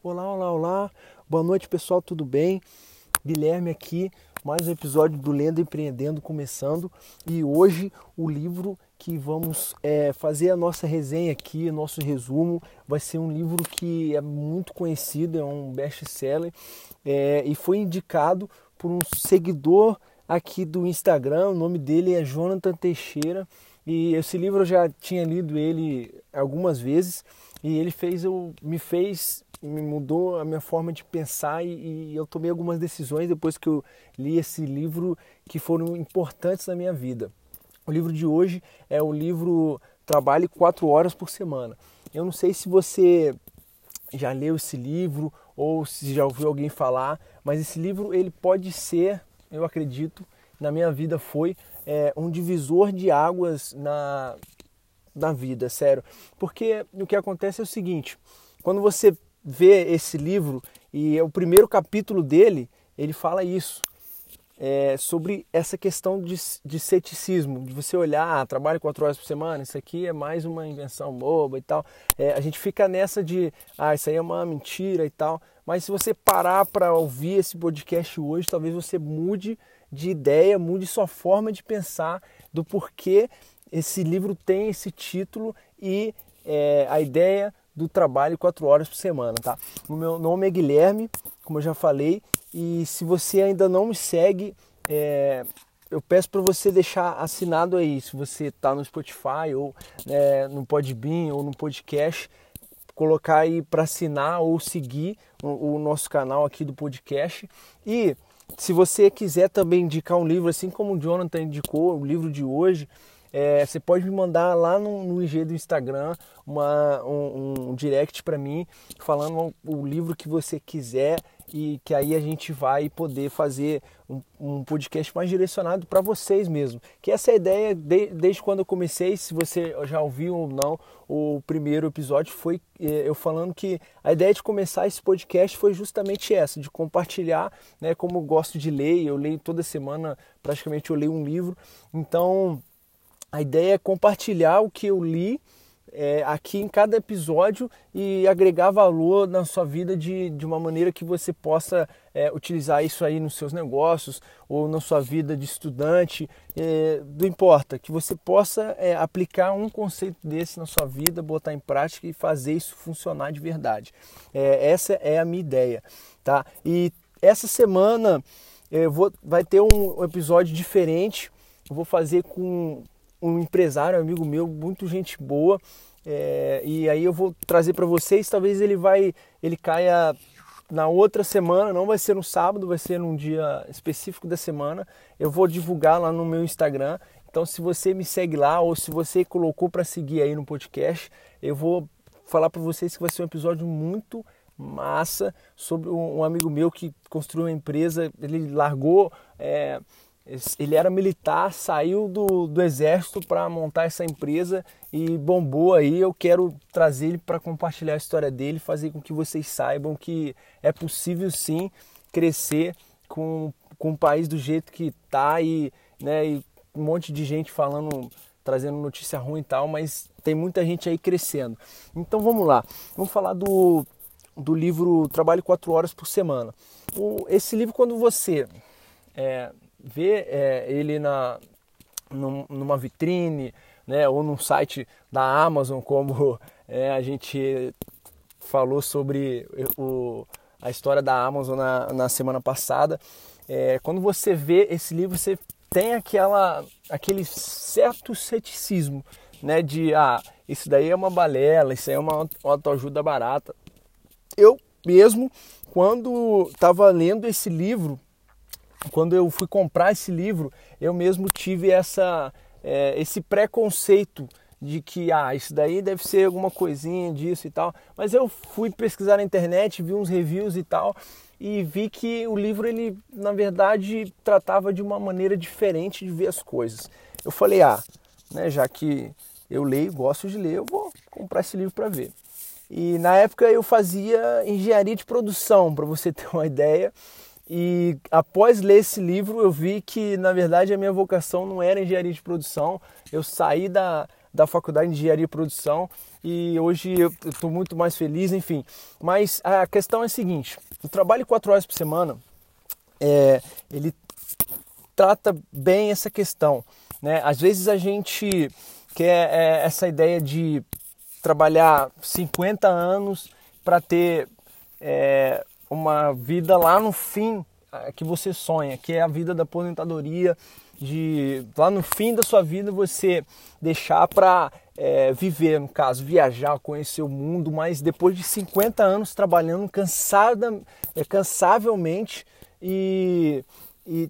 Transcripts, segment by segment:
Olá, olá, olá. Boa noite, pessoal, tudo bem? Guilherme aqui, mais um episódio do Lendo Empreendendo começando. E hoje o livro que vamos é, fazer a nossa resenha aqui, nosso resumo, vai ser um livro que é muito conhecido, é um best-seller é, e foi indicado por um seguidor aqui do Instagram. O nome dele é Jonathan Teixeira. E esse livro eu já tinha lido ele algumas vezes e ele fez eu me fez me mudou a minha forma de pensar e, e, eu tomei algumas decisões depois que eu li esse livro que foram importantes na minha vida. O livro de hoje é o livro Trabalhe quatro horas por semana. Eu não sei se você já leu esse livro ou se já ouviu alguém falar, mas esse livro ele pode ser, eu acredito, na minha vida foi é, um divisor de águas na, na vida, sério. Porque o que acontece é o seguinte: quando você vê esse livro e é o primeiro capítulo dele, ele fala isso. É, sobre essa questão de, de ceticismo, de você olhar, ah, trabalho quatro horas por semana, isso aqui é mais uma invenção boba e tal. É, a gente fica nessa de, ah, isso aí é uma mentira e tal. Mas se você parar para ouvir esse podcast hoje, talvez você mude de ideia, mude sua forma de pensar do porquê esse livro tem esse título e é, a ideia do trabalho quatro horas por semana, tá? O meu nome é Guilherme, como eu já falei, e se você ainda não me segue, é, eu peço para você deixar assinado aí, se você está no Spotify ou é, no Podbean ou no podcast, colocar aí para assinar ou seguir o, o nosso canal aqui do podcast e se você quiser também indicar um livro, assim como o Jonathan indicou, o livro de hoje, é, você pode me mandar lá no, no IG do Instagram uma, um, um direct para mim falando o livro que você quiser e que aí a gente vai poder fazer um, um podcast mais direcionado para vocês mesmo. Que essa é a ideia de, desde quando eu comecei, se você já ouviu ou não, o primeiro episódio foi é, eu falando que a ideia de começar esse podcast foi justamente essa, de compartilhar, né, como eu gosto de ler, eu leio toda semana, praticamente eu leio um livro. Então, a ideia é compartilhar o que eu li é, aqui em cada episódio e agregar valor na sua vida de, de uma maneira que você possa é, utilizar isso aí nos seus negócios ou na sua vida de estudante, é, não importa, que você possa é, aplicar um conceito desse na sua vida, botar em prática e fazer isso funcionar de verdade. É, essa é a minha ideia, tá? E essa semana eu vou, vai ter um episódio diferente. Eu vou fazer com um empresário, amigo meu, muito gente boa. É, e aí eu vou trazer para vocês, talvez ele vai, ele caia na outra semana, não vai ser no sábado, vai ser num dia específico da semana. Eu vou divulgar lá no meu Instagram. Então, se você me segue lá ou se você colocou para seguir aí no podcast, eu vou falar para vocês que vai ser um episódio muito massa sobre um, amigo meu que construiu uma empresa. Ele largou é, ele era militar, saiu do, do exército para montar essa empresa e bombou aí. Eu quero trazer ele para compartilhar a história dele, fazer com que vocês saibam que é possível sim crescer com, com o país do jeito que tá e, né, e um monte de gente falando, trazendo notícia ruim e tal, mas tem muita gente aí crescendo. Então vamos lá, vamos falar do, do livro Trabalho 4 Horas por Semana. O, esse livro, quando você é, ver é, ele na, num, numa vitrine, né, ou num site da Amazon, como é, a gente falou sobre o, a história da Amazon na, na semana passada. É, quando você vê esse livro, você tem aquela, aquele certo ceticismo, né, de ah, isso daí é uma balela, isso aí é uma autoajuda barata. Eu mesmo, quando estava lendo esse livro, quando eu fui comprar esse livro, eu mesmo tive essa, é, esse preconceito de que ah, isso daí deve ser alguma coisinha disso e tal. Mas eu fui pesquisar na internet, vi uns reviews e tal, e vi que o livro ele na verdade tratava de uma maneira diferente de ver as coisas. Eu falei, ah, né, já que eu leio, gosto de ler, eu vou comprar esse livro para ver. E na época eu fazia engenharia de produção, para você ter uma ideia. E após ler esse livro, eu vi que, na verdade, a minha vocação não era engenharia de produção. Eu saí da, da faculdade de engenharia de produção e hoje eu estou muito mais feliz, enfim. Mas a questão é a seguinte: o trabalho quatro horas por semana, é, ele trata bem essa questão. Né? Às vezes a gente quer é, essa ideia de trabalhar 50 anos para ter é, uma vida lá no fim que você sonha, que é a vida da aposentadoria, de lá no fim da sua vida você deixar para é, viver, no caso, viajar, conhecer o mundo, mas depois de 50 anos trabalhando cansada, é, cansavelmente e, e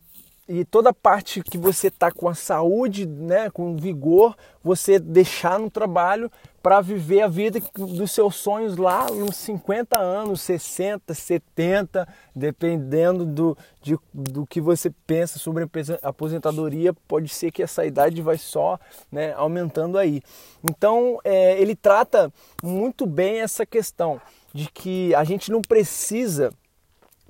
e toda parte que você está com a saúde, né, com vigor, você deixar no trabalho para viver a vida dos seus sonhos lá nos 50 anos, 60, 70, dependendo do, de, do que você pensa sobre a aposentadoria, pode ser que essa idade vai só né, aumentando aí. Então, é, ele trata muito bem essa questão de que a gente não precisa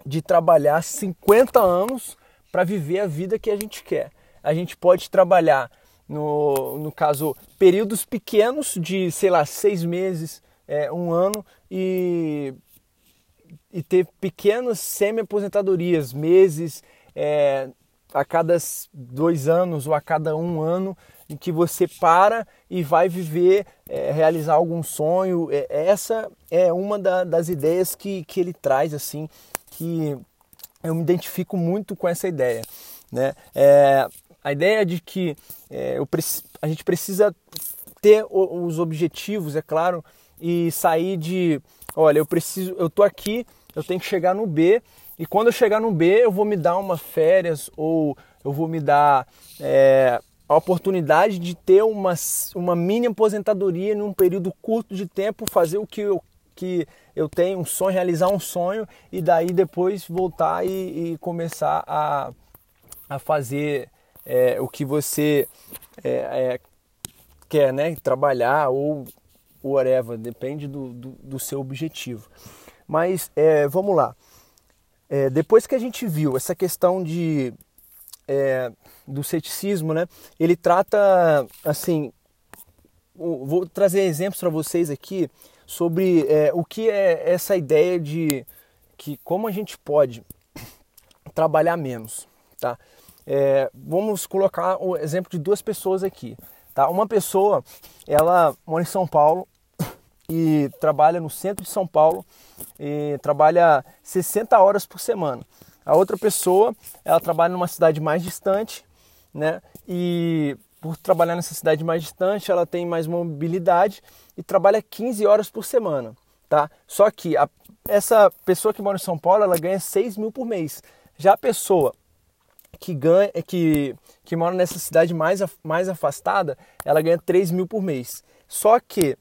de trabalhar 50 anos para viver a vida que a gente quer. A gente pode trabalhar, no, no caso, períodos pequenos de, sei lá, seis meses, é, um ano e, e ter pequenas semi-aposentadorias, meses, é, a cada dois anos ou a cada um ano, em que você para e vai viver, é, realizar algum sonho. É, essa é uma da, das ideias que, que ele traz, assim, que eu me identifico muito com essa ideia. Né? É, a ideia de que é, eu, a gente precisa ter os objetivos, é claro, e sair de, olha, eu preciso, eu tô aqui, eu tenho que chegar no B e quando eu chegar no B eu vou me dar uma férias ou eu vou me dar é, a oportunidade de ter uma, uma mini aposentadoria num período curto de tempo, fazer o que eu que eu tenho um sonho, realizar um sonho e daí depois voltar e, e começar a, a fazer é, o que você é, é, quer, né? Trabalhar ou whatever, depende do, do, do seu objetivo. Mas é, vamos lá. É, depois que a gente viu essa questão de é, do ceticismo, né? Ele trata assim, vou trazer exemplos para vocês aqui sobre é, o que é essa ideia de que como a gente pode trabalhar menos, tá? É, vamos colocar o exemplo de duas pessoas aqui, tá? Uma pessoa, ela mora em São Paulo e trabalha no centro de São Paulo e trabalha 60 horas por semana. A outra pessoa, ela trabalha numa cidade mais distante, né? E por trabalhar nessa cidade mais distante, ela tem mais mobilidade e trabalha 15 horas por semana, tá? Só que a, essa pessoa que mora em São Paulo, ela ganha 6 mil por mês. Já a pessoa que ganha, que, que mora nessa cidade mais, mais afastada, ela ganha 3 mil por mês. Só que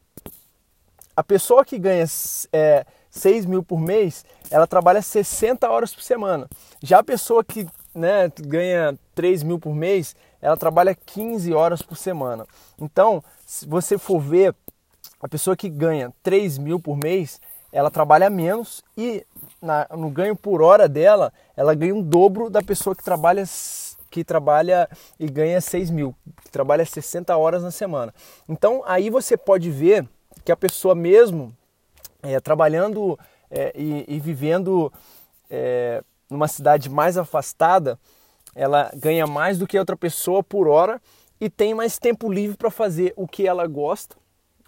a pessoa que ganha é, 6 mil por mês, ela trabalha 60 horas por semana. Já a pessoa que né, ganha 3 mil por mês, ela trabalha 15 horas por semana. Então, se você for ver, a pessoa que ganha 3 mil por mês, ela trabalha menos e na, no ganho por hora dela, ela ganha um dobro da pessoa que trabalha que trabalha e ganha 6 mil, que trabalha 60 horas na semana. Então aí você pode ver que a pessoa mesmo é, trabalhando é, e, e, vivendo é, numa cidade mais afastada, ela ganha mais do que outra pessoa por hora e tem mais tempo livre para fazer o que ela gosta,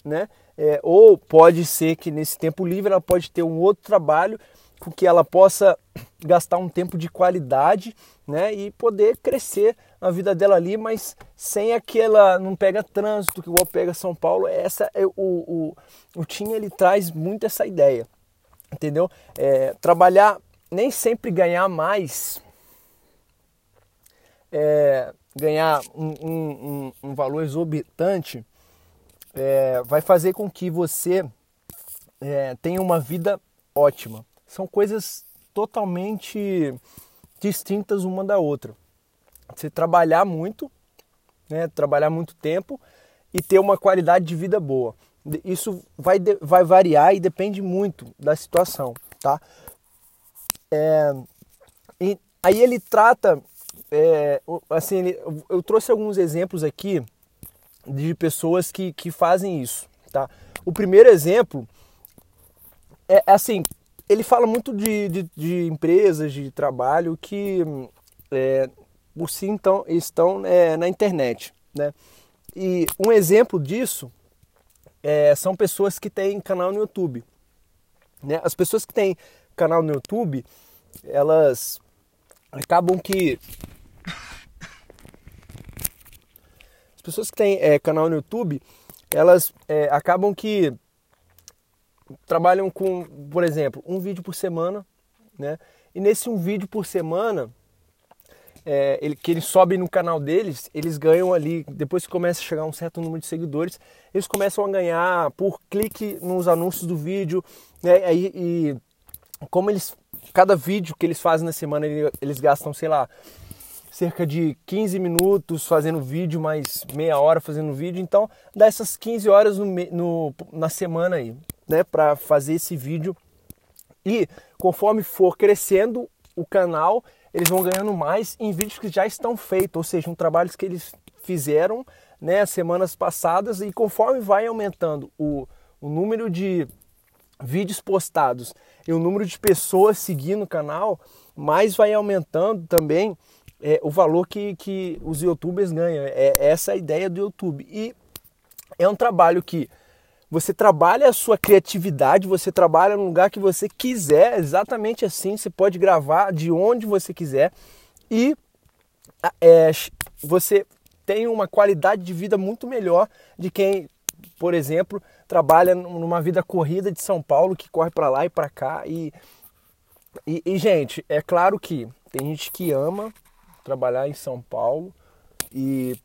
né? É, ou pode ser que nesse tempo livre ela pode ter um outro trabalho com que ela possa gastar um tempo de qualidade, né? E poder crescer na vida dela ali, mas sem aquela não pega trânsito que igual pega São Paulo. Essa é o o, o Tim ele traz muito essa ideia, entendeu? É, trabalhar nem sempre ganhar mais, é, ganhar um, um, um, valor exorbitante, é, vai fazer com que você é, tenha uma vida ótima. São coisas totalmente distintas uma da outra. Você trabalhar muito, né, trabalhar muito tempo e ter uma qualidade de vida boa. Isso vai, vai variar e depende muito da situação, tá? É, e aí ele trata, é, assim, eu trouxe alguns exemplos aqui de pessoas que, que fazem isso, tá? O primeiro exemplo é assim, ele fala muito de, de, de empresas, de trabalho que é, por si então, estão é, na internet. Né? E um exemplo disso é, são pessoas que têm canal no YouTube. Né? As pessoas que têm canal no YouTube, elas acabam que. As pessoas que têm é, canal no YouTube, elas é, acabam que trabalham com, por exemplo, um vídeo por semana, né? E nesse um vídeo por semana, é, ele, que eles sobem no canal deles, eles ganham ali, depois que começa a chegar um certo número de seguidores, eles começam a ganhar por clique nos anúncios do vídeo, né? E, e como eles, cada vídeo que eles fazem na semana, eles gastam, sei lá, cerca de 15 minutos fazendo vídeo, mais meia hora fazendo vídeo. Então, dá essas 15 horas no, no na semana aí, né, para fazer esse vídeo. E conforme for crescendo o canal, eles vão ganhando mais em vídeos que já estão feitos, ou seja, um trabalhos que eles fizeram, né, semanas passadas e conforme vai aumentando o, o número de vídeos postados e o número de pessoas seguindo o canal, mais vai aumentando também é, o valor que, que os youtubers ganham. É essa a ideia do YouTube. E é um trabalho que você trabalha a sua criatividade, você trabalha no lugar que você quiser, exatamente assim. Você pode gravar de onde você quiser e é, você tem uma qualidade de vida muito melhor de quem, por exemplo, trabalha numa vida corrida de São Paulo, que corre para lá e para cá. E, e, e, gente, é claro que tem gente que ama trabalhar em São Paulo e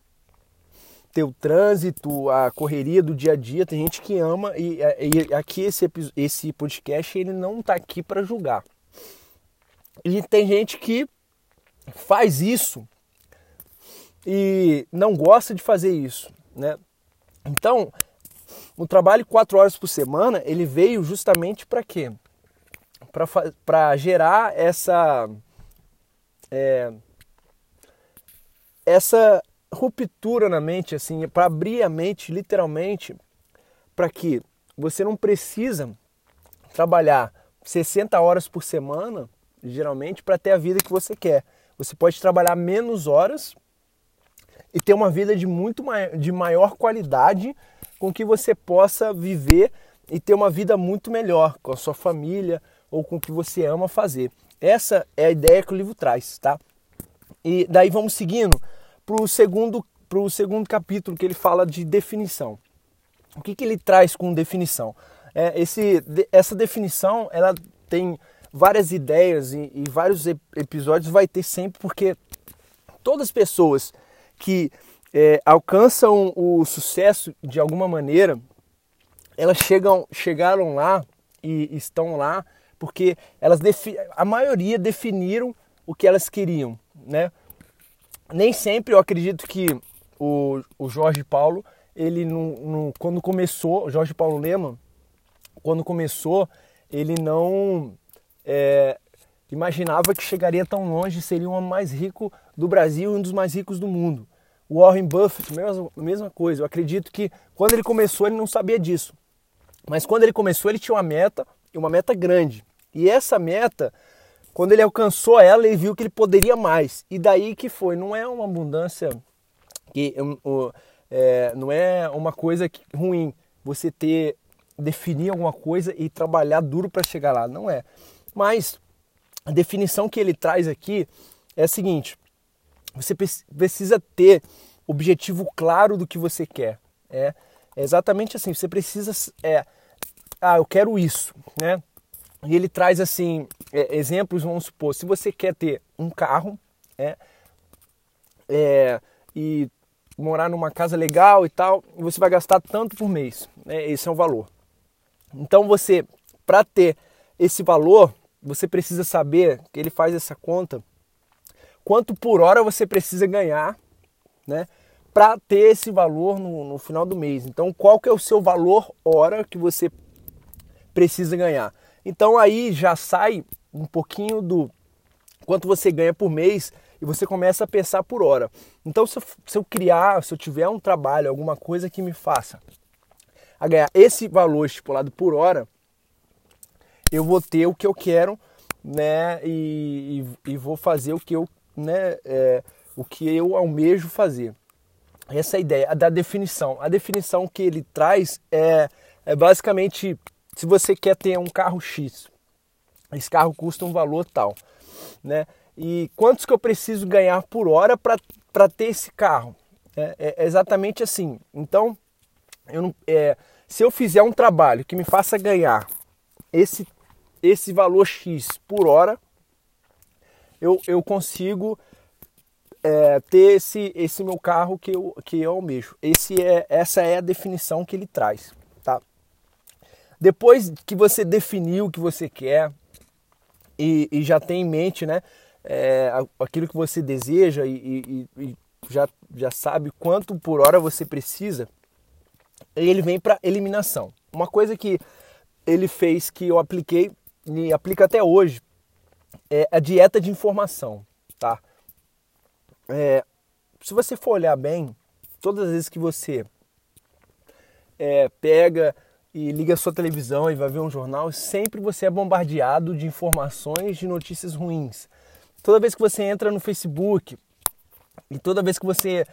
ter o trânsito, a correria do dia a dia. Tem gente que ama e, e aqui esse, esse podcast ele não está aqui para julgar. E tem gente que faz isso e não gosta de fazer isso, né? Então, o trabalho quatro horas por semana ele veio justamente para quê? Para gerar essa é, essa ruptura na mente, assim, para abrir a mente literalmente, para que você não precisa trabalhar 60 horas por semana, geralmente, para ter a vida que você quer. Você pode trabalhar menos horas e ter uma vida de muito maior, de maior qualidade com que você possa viver e ter uma vida muito melhor com a sua família ou com o que você ama fazer. Essa é a ideia que o livro traz, tá? E daí vamos seguindo para o segundo, pro segundo capítulo que ele fala de definição. O que, que ele traz com definição? É, esse, essa definição ela tem várias ideias e, e vários episódios vai ter sempre porque todas as pessoas que é, alcançam o sucesso de alguma maneira, elas chegam, chegaram lá e estão lá porque elas a maioria definiram o que elas queriam né? Nem sempre eu acredito que o, o Jorge Paulo, ele no, quando começou, Jorge Paulo Lema, quando começou, ele não é, imaginava que chegaria tão longe, seria o homem mais rico do Brasil e um dos mais ricos do mundo. O Warren Buffett, mesma, mesma coisa. Eu acredito que quando ele começou, ele não sabia disso. Mas quando ele começou, ele tinha uma meta, e uma meta grande. E essa meta quando ele alcançou ela, ele viu que ele poderia mais. E daí que foi. Não é uma abundância que é, não é uma coisa ruim você ter definir alguma coisa e trabalhar duro para chegar lá. Não é. Mas a definição que ele traz aqui é a seguinte: você precisa ter objetivo claro do que você quer. É, é exatamente assim. Você precisa é, ah, eu quero isso, né? E ele traz assim é, exemplos, vamos supor, se você quer ter um carro é, é, e morar numa casa legal e tal, você vai gastar tanto por mês. Né? Esse é o valor. Então você, para ter esse valor, você precisa saber que ele faz essa conta, quanto por hora você precisa ganhar, né? Para ter esse valor no, no final do mês. Então, qual que é o seu valor hora que você precisa ganhar? Então aí já sai um pouquinho do quanto você ganha por mês e você começa a pensar por hora. Então se eu, se eu criar, se eu tiver um trabalho, alguma coisa que me faça a ganhar esse valor estipulado por hora, eu vou ter o que eu quero, né? E, e, e vou fazer o que eu, né? É, o que eu almejo fazer. Essa é a ideia da definição. A definição que ele traz é, é basicamente se você quer ter um carro X, esse carro custa um valor tal, né? E quantos que eu preciso ganhar por hora para ter esse carro? É, é, é, exatamente assim. Então, eu não, é, se eu fizer um trabalho que me faça ganhar esse, esse valor X por hora, eu, eu consigo é, ter esse, esse meu carro que eu, que eu almejo. Esse é, essa é a definição que ele traz. Depois que você definiu o que você quer e, e já tem em mente né, é, aquilo que você deseja e, e, e já, já sabe quanto por hora você precisa, ele vem para eliminação. Uma coisa que ele fez que eu apliquei e aplica até hoje é a dieta de informação, tá? É, se você for olhar bem, todas as vezes que você é, pega e liga a sua televisão e vai ver um jornal, sempre você é bombardeado de informações, de notícias ruins. Toda vez que você entra no Facebook e toda vez que você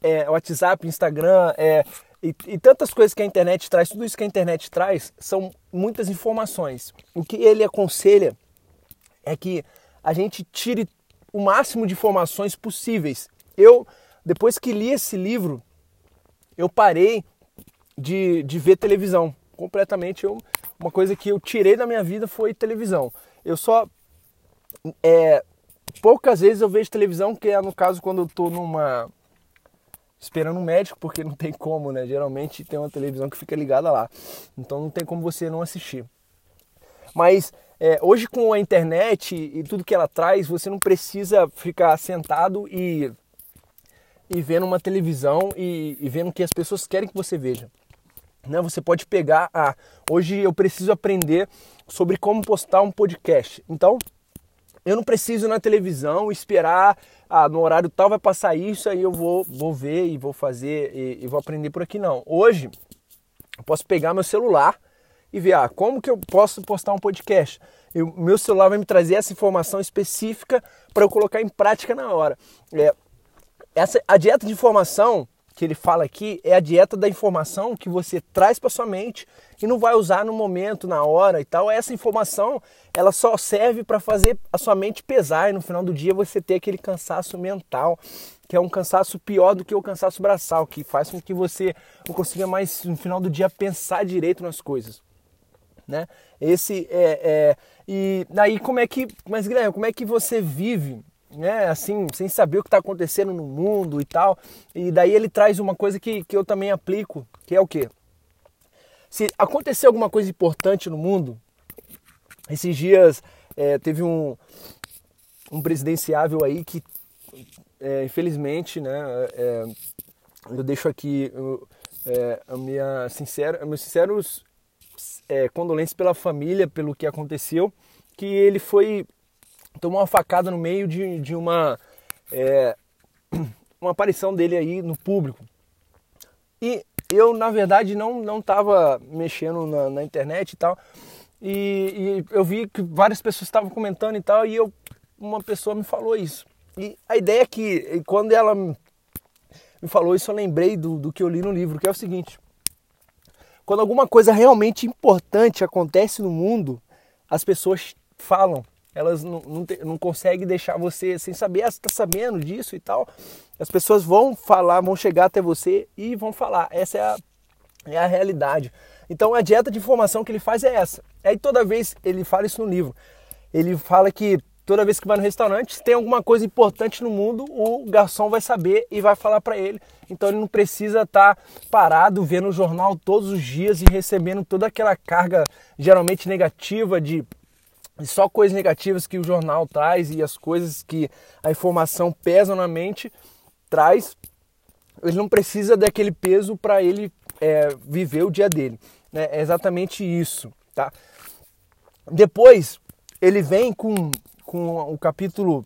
é, WhatsApp, Instagram, é, e, e, tantas coisas que a internet traz, tudo isso que a internet traz são muitas informações. O que ele aconselha é que a gente tire o máximo de informações possíveis. Eu, depois que li esse livro, eu parei de, de ver televisão. Completamente, eu, uma coisa que eu tirei da minha vida foi televisão. Eu só é, poucas vezes eu vejo televisão, que é no caso quando eu estou numa. esperando um médico, porque não tem como, né? Geralmente tem uma televisão que fica ligada lá. Então não tem como você não assistir. Mas é, hoje com a internet e tudo que ela traz, você não precisa ficar sentado e, e vendo uma televisão e, e vendo o que as pessoas querem que você veja. Né? Você pode pegar, ah, hoje eu preciso aprender sobre como postar um podcast. Então, eu não preciso ir na televisão esperar, ah, no horário tal vai passar isso, aí eu vou, vou ver e vou fazer e, e vou aprender por aqui. Não. Hoje, eu posso pegar meu celular e ver, ah, como que eu posso postar um podcast? O meu celular vai me trazer essa informação específica para eu colocar em prática na hora. É, essa, a dieta de informação que ele fala aqui é a dieta da informação que você traz para sua mente e não vai usar no momento, na hora e tal. Essa informação, ela só serve para fazer a sua mente pesar e no final do dia você ter aquele cansaço mental, que é um cansaço pior do que o cansaço braçal, que faz com que você não consiga mais no final do dia pensar direito nas coisas. Né? Esse é, é e aí como é que, mas Guilherme, como é que você vive né, assim, sem saber o que está acontecendo no mundo e tal. E daí ele traz uma coisa que, que eu também aplico, que é o quê? Se acontecer alguma coisa importante no mundo, esses dias é, teve um, um presidenciável aí que, é, infelizmente, né, é, eu deixo aqui é, a minha sincera, meus sinceros é, condolências pela família, pelo que aconteceu, que ele foi tomou uma facada no meio de, de uma, é, uma aparição dele aí no público. E eu, na verdade, não não estava mexendo na, na, internet e tal. E, e, eu vi que várias pessoas estavam comentando e tal, e eu, uma pessoa me falou isso. E a ideia é que, quando ela me falou isso, eu lembrei do, do que eu li no livro, que é o seguinte: quando alguma coisa realmente importante acontece no mundo, as pessoas falam elas não, não, não conseguem deixar você sem saber, ah, você sabendo disso e tal. As pessoas vão falar, vão chegar até você e vão falar. Essa é a, é a realidade. Então a dieta de informação que ele faz é essa. Aí toda vez ele fala isso no livro. Ele fala que toda vez que vai no restaurante, se tem alguma coisa importante no mundo, o garçom vai saber e vai falar para ele. Então ele não precisa estar tá parado vendo o jornal todos os dias e recebendo toda aquela carga geralmente negativa de e só coisas negativas que o jornal traz e as coisas que a informação pesa na mente traz, ele não precisa daquele peso para ele é, viver o dia dele. Né? É exatamente isso. Tá? Depois, ele vem com, com o capítulo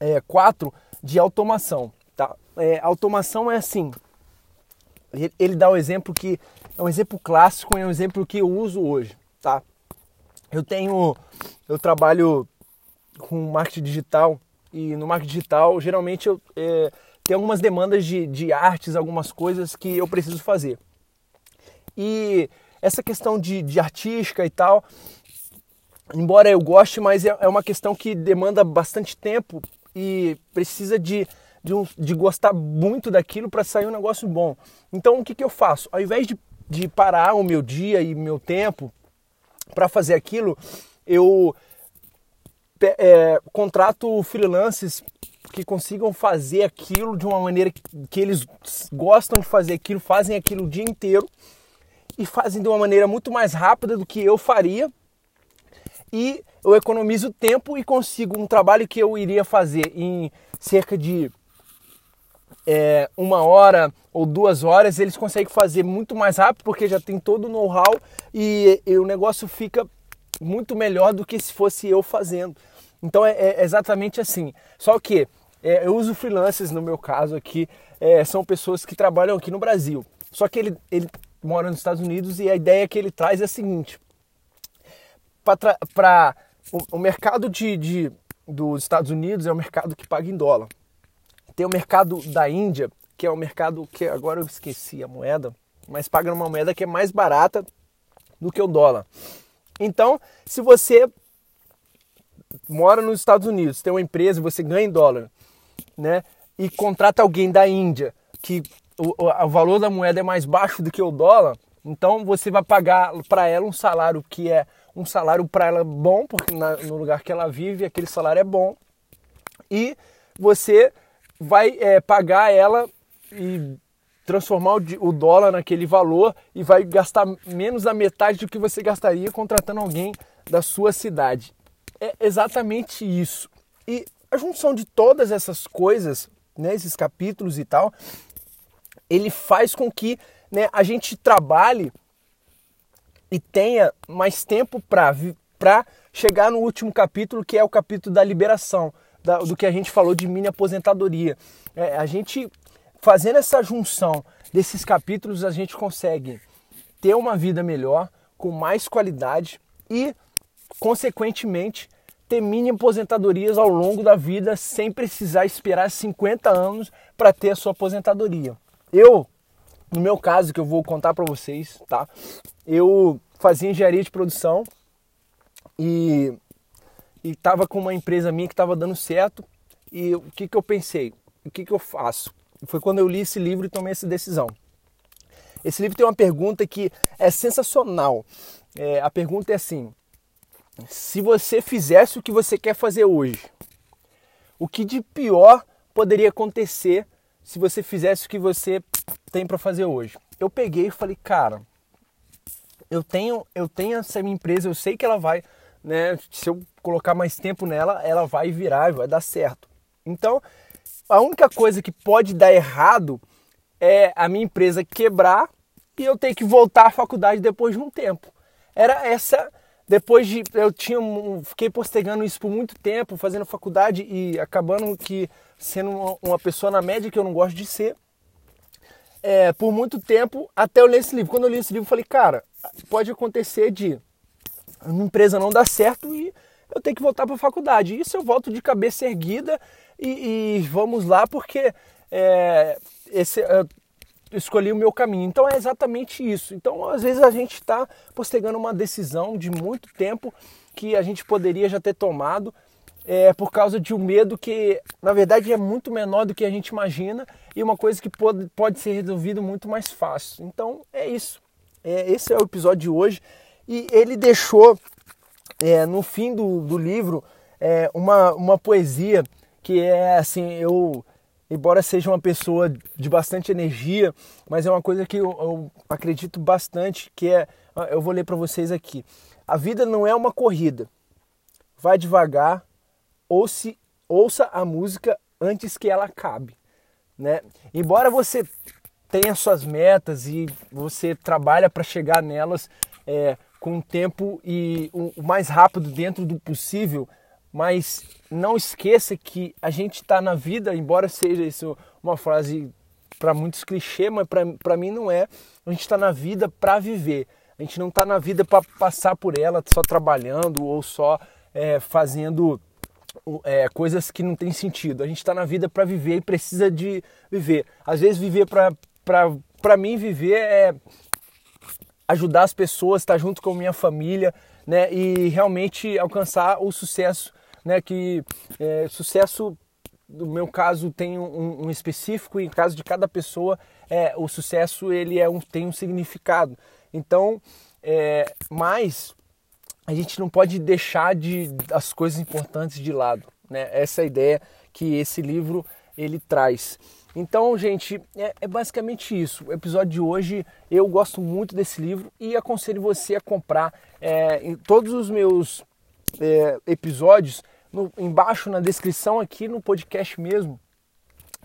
é, 4 de automação. Tá? É, automação é assim, ele dá um exemplo que é um exemplo clássico, é um exemplo que eu uso hoje, tá? Eu tenho, eu trabalho com marketing digital e no marketing digital geralmente eu é, tenho algumas demandas de, de artes, algumas coisas que eu preciso fazer. E essa questão de, de artística e tal, embora eu goste, mas é, é uma questão que demanda bastante tempo e precisa de, de, um, de gostar muito daquilo para sair um negócio bom. Então o que, que eu faço? Ao invés de, de parar o meu dia e meu tempo para fazer aquilo, eu é, contrato freelances que consigam fazer aquilo de uma maneira que, que eles gostam de fazer aquilo, fazem aquilo o dia inteiro e fazem de uma maneira muito mais rápida do que eu faria. E eu economizo tempo e consigo um trabalho que eu iria fazer em cerca de é, uma hora ou duas horas, eles conseguem fazer muito mais rápido porque já tem todo o know-how e, e, o negócio fica muito melhor do que se fosse eu fazendo. Então é, é exatamente assim. Só que é, eu uso freelancers no meu caso aqui, é, são pessoas que trabalham aqui no Brasil. Só que ele, ele mora nos Estados Unidos e a ideia que ele traz é a seguinte: para o, o, mercado de, de, dos Estados Unidos é o mercado que paga em dólar. Tem o mercado da Índia, que é o mercado que agora eu esqueci a moeda, mas paga numa moeda que é mais barata do que o dólar. Então, se você mora nos Estados Unidos, tem uma empresa, você ganha em dólar, né? E contrata alguém da Índia que o, o valor da moeda é mais baixo do que o dólar, então você vai pagar para ela um salário que é um salário para ela bom, porque na, no lugar que ela vive aquele salário é bom, e você vai é, pagar ela e transformar o, dólar naquele valor e vai gastar menos da metade do que você gastaria contratando alguém da sua cidade. É exatamente isso. E a junção de todas essas coisas, né, esses capítulos e tal, ele faz com que né, a gente trabalhe e tenha mais tempo para chegar no último capítulo, que é o capítulo da liberação, da, do que a gente falou de mini aposentadoria. É, a gente fazendo essa junção desses capítulos, a gente consegue ter uma vida melhor, com mais qualidade e, consequentemente, ter mini aposentadorias ao longo da vida sem precisar esperar 50 anos para ter a sua aposentadoria. Eu, no meu caso, que eu vou contar para vocês, tá? Eu fazia engenharia de produção e estava com uma empresa minha que estava dando certo. E o que, que eu pensei? O que, que eu faço? Foi quando eu li esse livro e tomei essa decisão. Esse livro tem uma pergunta que é sensacional. É, a pergunta é assim: se você fizesse o que você quer fazer hoje, o que de pior poderia acontecer se você fizesse o que você tem para fazer hoje. Eu peguei e falei, cara, eu tenho, eu tenho essa minha empresa, eu sei que ela vai, né? Se eu colocar mais tempo nela, ela vai virar, vai dar certo. Então, a única coisa que pode dar errado é a minha empresa quebrar e eu ter que voltar à faculdade depois de um tempo. Era essa depois de eu tinha fiquei postergando isso por muito tempo, fazendo faculdade e acabando que sendo uma, uma pessoa na média que eu não gosto de ser, é, por muito tempo até eu ler esse livro. Quando eu li esse livro, eu falei, cara, pode acontecer de a minha empresa não dar certo e eu tenho que voltar para a faculdade. Isso eu volto de cabeça erguida e, e vamos lá, porque é, esse, eu escolhi o meu caminho. Então é exatamente isso. Então, às vezes, a gente está postergando uma decisão de muito tempo que a gente poderia já ter tomado é, por causa de um medo que, na verdade, é muito menor do que a gente imagina e uma coisa que pode, pode ser resolvido muito mais fácil. Então, é isso. É, esse é o episódio de hoje. E ele deixou, é, no fim do, do livro, é, uma, uma poesia que é assim, eu, embora seja uma pessoa de bastante energia, mas é uma coisa que eu, eu acredito bastante, que é, eu vou ler para vocês aqui. A vida não é uma corrida. Vai devagar, ouça, ouça a música antes que ela acabe. Né? Embora você tenha suas metas e você trabalha para chegar nelas é, com o tempo e o mais rápido dentro do possível, mas não esqueça que a gente está na vida, embora seja isso uma frase para muitos clichê, mas para mim não é. A gente está na vida para viver. A gente não está na vida para passar por ela só trabalhando ou só é, fazendo é, coisas que não tem sentido. A gente está na vida para viver e precisa de viver. Às vezes viver para mim viver é ajudar as pessoas, estar junto com minha família, né? E realmente alcançar o sucesso, né? Que é, sucesso no meu caso tem um, um, específico e em caso de cada pessoa é o sucesso ele é um, tem um significado. Então, é, mas a gente não pode deixar de as coisas importantes de lado, né? Essa é a ideia que esse livro ele traz. Então, gente, é, é, basicamente isso. O episódio de hoje eu gosto muito desse livro e aconselho você a comprar. É, em todos os meus é, episódios, no, embaixo na descrição aqui no podcast mesmo,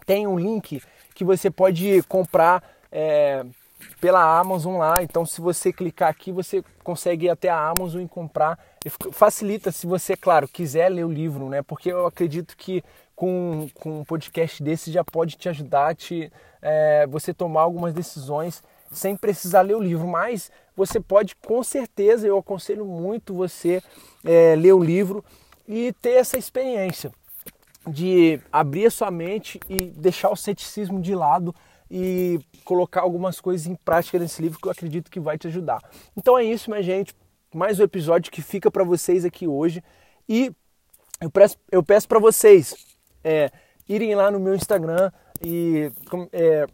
tem um link que você pode comprar é, pela Amazon lá. Então, se você clicar aqui, você consegue ir até a Amazon e comprar. Facilita se você, claro, quiser ler o livro, né? Porque eu acredito que com, com um podcast desse já pode te ajudar te, é, você tomar algumas decisões sem precisar ler o livro. Mas você pode, com certeza, eu aconselho muito você é, ler o livro e ter essa experiência de abrir a sua mente e deixar o ceticismo de lado e colocar algumas coisas em prática nesse livro que eu acredito que vai te ajudar. Então é isso, minha gente. Mais um episódio que fica para vocês aqui hoje. E eu peço, eu peço para vocês é, irem lá no meu Instagram e é,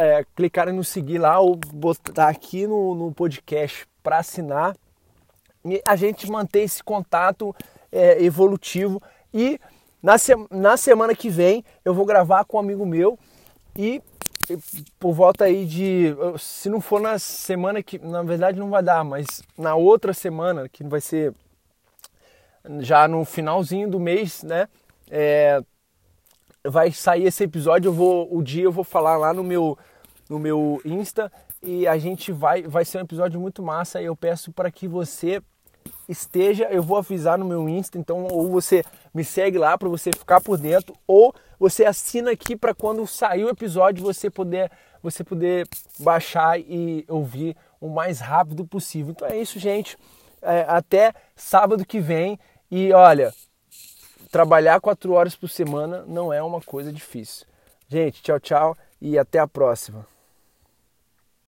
é, clicarem no seguir lá ou botar aqui no, no podcast para assinar. E a gente mantém esse contato é, evolutivo. E na, se, na semana que vem eu vou gravar com um amigo meu e por volta aí de. Se não for na semana que. Na verdade não vai dar, mas na outra semana, que vai ser já no finalzinho do mês, né? É, vai sair esse episódio. Eu vou, o dia eu vou falar lá no meu, no meu Insta e a gente vai. Vai ser um episódio muito massa. E eu peço para que você esteja, eu vou avisar no meu Insta, então ou você me segue lá para você ficar por dentro, ou você assina aqui para quando sair o episódio você poder você poder baixar e ouvir o mais rápido possível. Então é isso, gente. É, até sábado que vem e olha, trabalhar quatro horas por semana não é uma coisa difícil. Gente, tchau, tchau e até a próxima.